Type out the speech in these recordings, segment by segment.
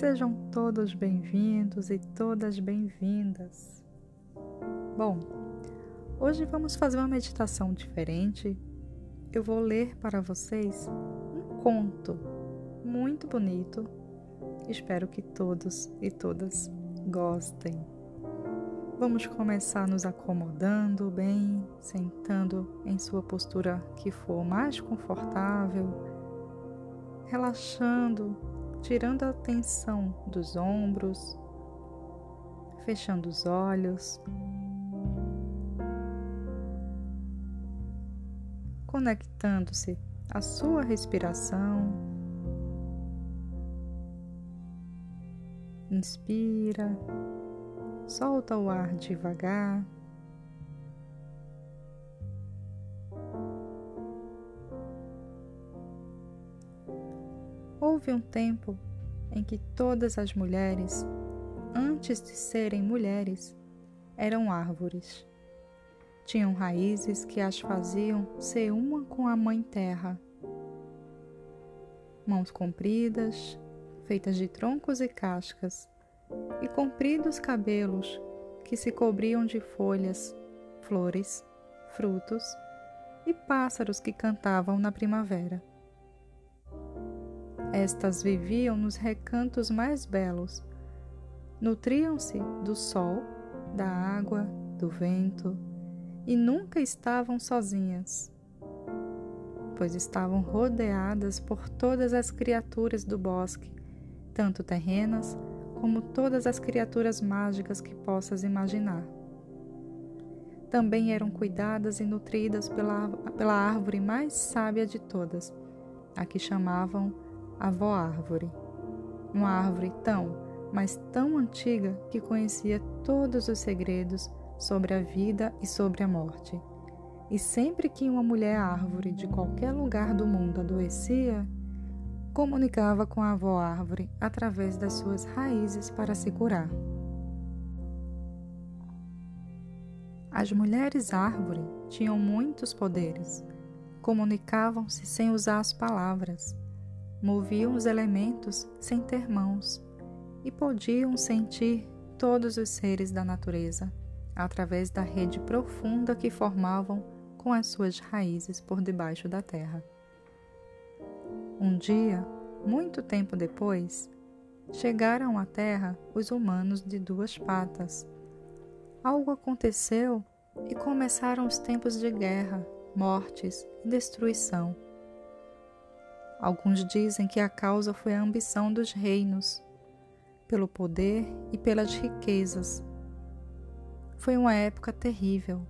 Sejam todos bem-vindos e todas bem-vindas. Bom, hoje vamos fazer uma meditação diferente. Eu vou ler para vocês um conto muito bonito. Espero que todos e todas gostem. Vamos começar nos acomodando bem, sentando em sua postura que for mais confortável, relaxando tirando a tensão dos ombros, fechando os olhos, conectando-se à sua respiração. Inspira, solta o ar devagar. Houve um tempo em que todas as mulheres, antes de serem mulheres, eram árvores. Tinham raízes que as faziam ser uma com a Mãe Terra. Mãos compridas, feitas de troncos e cascas, e compridos cabelos que se cobriam de folhas, flores, frutos e pássaros que cantavam na primavera. Estas viviam nos recantos mais belos. Nutriam-se do sol, da água, do vento e nunca estavam sozinhas, pois estavam rodeadas por todas as criaturas do bosque, tanto terrenas como todas as criaturas mágicas que possas imaginar. Também eram cuidadas e nutridas pela, pela árvore mais sábia de todas, a que chamavam avó árvore. Uma árvore tão, mas tão antiga que conhecia todos os segredos sobre a vida e sobre a morte. E sempre que uma mulher árvore de qualquer lugar do mundo adoecia, comunicava com a avó árvore através das suas raízes para se curar. As mulheres árvore tinham muitos poderes. Comunicavam-se sem usar as palavras moviam os elementos sem ter mãos e podiam sentir todos os seres da natureza através da rede profunda que formavam com as suas raízes por debaixo da terra. Um dia, muito tempo depois, chegaram à terra os humanos de duas patas. Algo aconteceu e começaram os tempos de guerra, mortes e destruição. Alguns dizem que a causa foi a ambição dos reinos, pelo poder e pelas riquezas. Foi uma época terrível,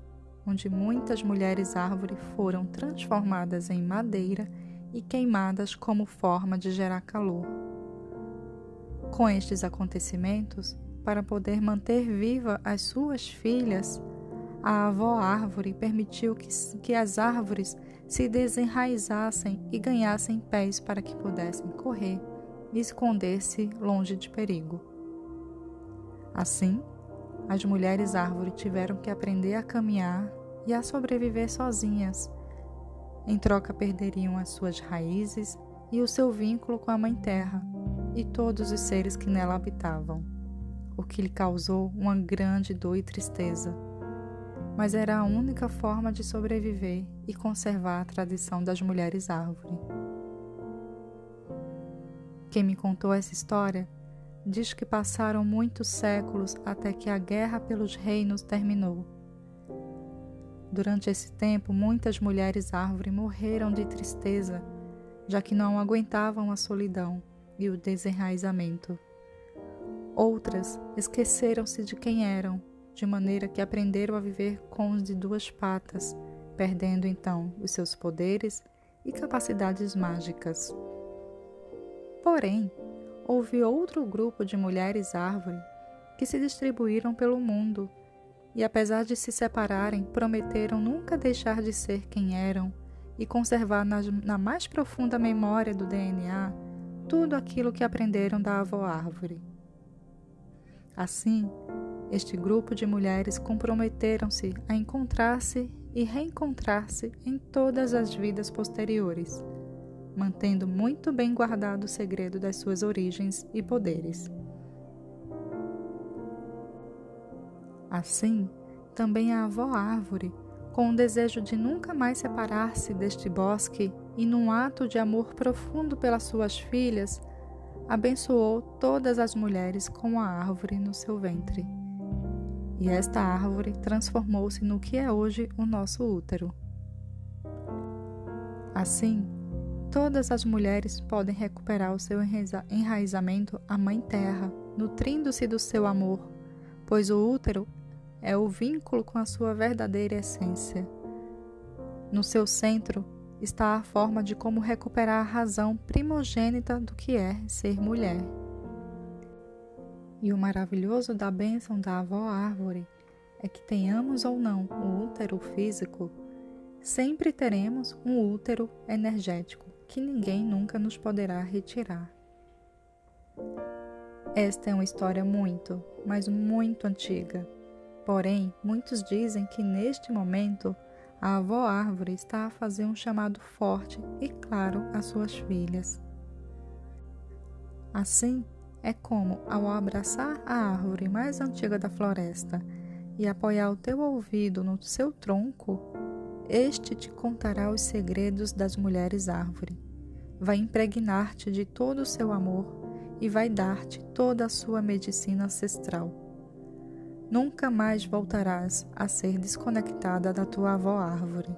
onde muitas mulheres árvore foram transformadas em madeira e queimadas como forma de gerar calor. Com estes acontecimentos, para poder manter viva as suas filhas, a avó árvore permitiu que, que as árvores se desenraizassem e ganhassem pés para que pudessem correr e esconder-se longe de perigo. Assim, as mulheres árvore tiveram que aprender a caminhar e a sobreviver sozinhas. Em troca, perderiam as suas raízes e o seu vínculo com a Mãe Terra e todos os seres que nela habitavam, o que lhe causou uma grande dor e tristeza mas era a única forma de sobreviver e conservar a tradição das mulheres árvore. Quem me contou essa história diz que passaram muitos séculos até que a guerra pelos reinos terminou. Durante esse tempo, muitas mulheres árvore morreram de tristeza, já que não aguentavam a solidão e o desenraizamento. Outras esqueceram-se de quem eram de maneira que aprenderam a viver com os de duas patas, perdendo então os seus poderes e capacidades mágicas. Porém, houve outro grupo de mulheres árvore que se distribuíram pelo mundo e, apesar de se separarem, prometeram nunca deixar de ser quem eram e conservar na, na mais profunda memória do DNA tudo aquilo que aprenderam da avó árvore. Assim, este grupo de mulheres comprometeram-se a encontrar-se e reencontrar-se em todas as vidas posteriores, mantendo muito bem guardado o segredo das suas origens e poderes. Assim, também a avó árvore, com o desejo de nunca mais separar-se deste bosque e num ato de amor profundo pelas suas filhas, abençoou todas as mulheres com a árvore no seu ventre. E esta árvore transformou-se no que é hoje o nosso útero. Assim, todas as mulheres podem recuperar o seu enraizamento à Mãe Terra, nutrindo-se do seu amor, pois o útero é o vínculo com a sua verdadeira essência. No seu centro está a forma de como recuperar a razão primogênita do que é ser mulher. E o maravilhoso da bênção da avó árvore é que tenhamos ou não o útero físico, sempre teremos um útero energético que ninguém nunca nos poderá retirar. Esta é uma história muito, mas muito antiga. Porém, muitos dizem que neste momento a avó árvore está a fazer um chamado forte e claro às suas filhas. Assim, é como, ao abraçar a árvore mais antiga da floresta e apoiar o teu ouvido no seu tronco, este te contará os segredos das mulheres árvore. Vai impregnar-te de todo o seu amor e vai dar-te toda a sua medicina ancestral. Nunca mais voltarás a ser desconectada da tua avó árvore.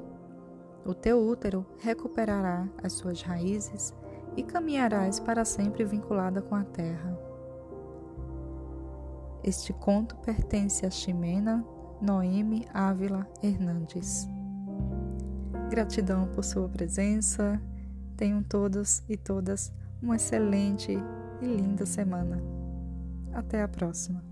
O teu útero recuperará as suas raízes e caminharás para sempre vinculada com a terra. Este conto pertence a Ximena Noemi Ávila Hernandes. Gratidão por sua presença. Tenham todos e todas uma excelente e linda semana. Até a próxima.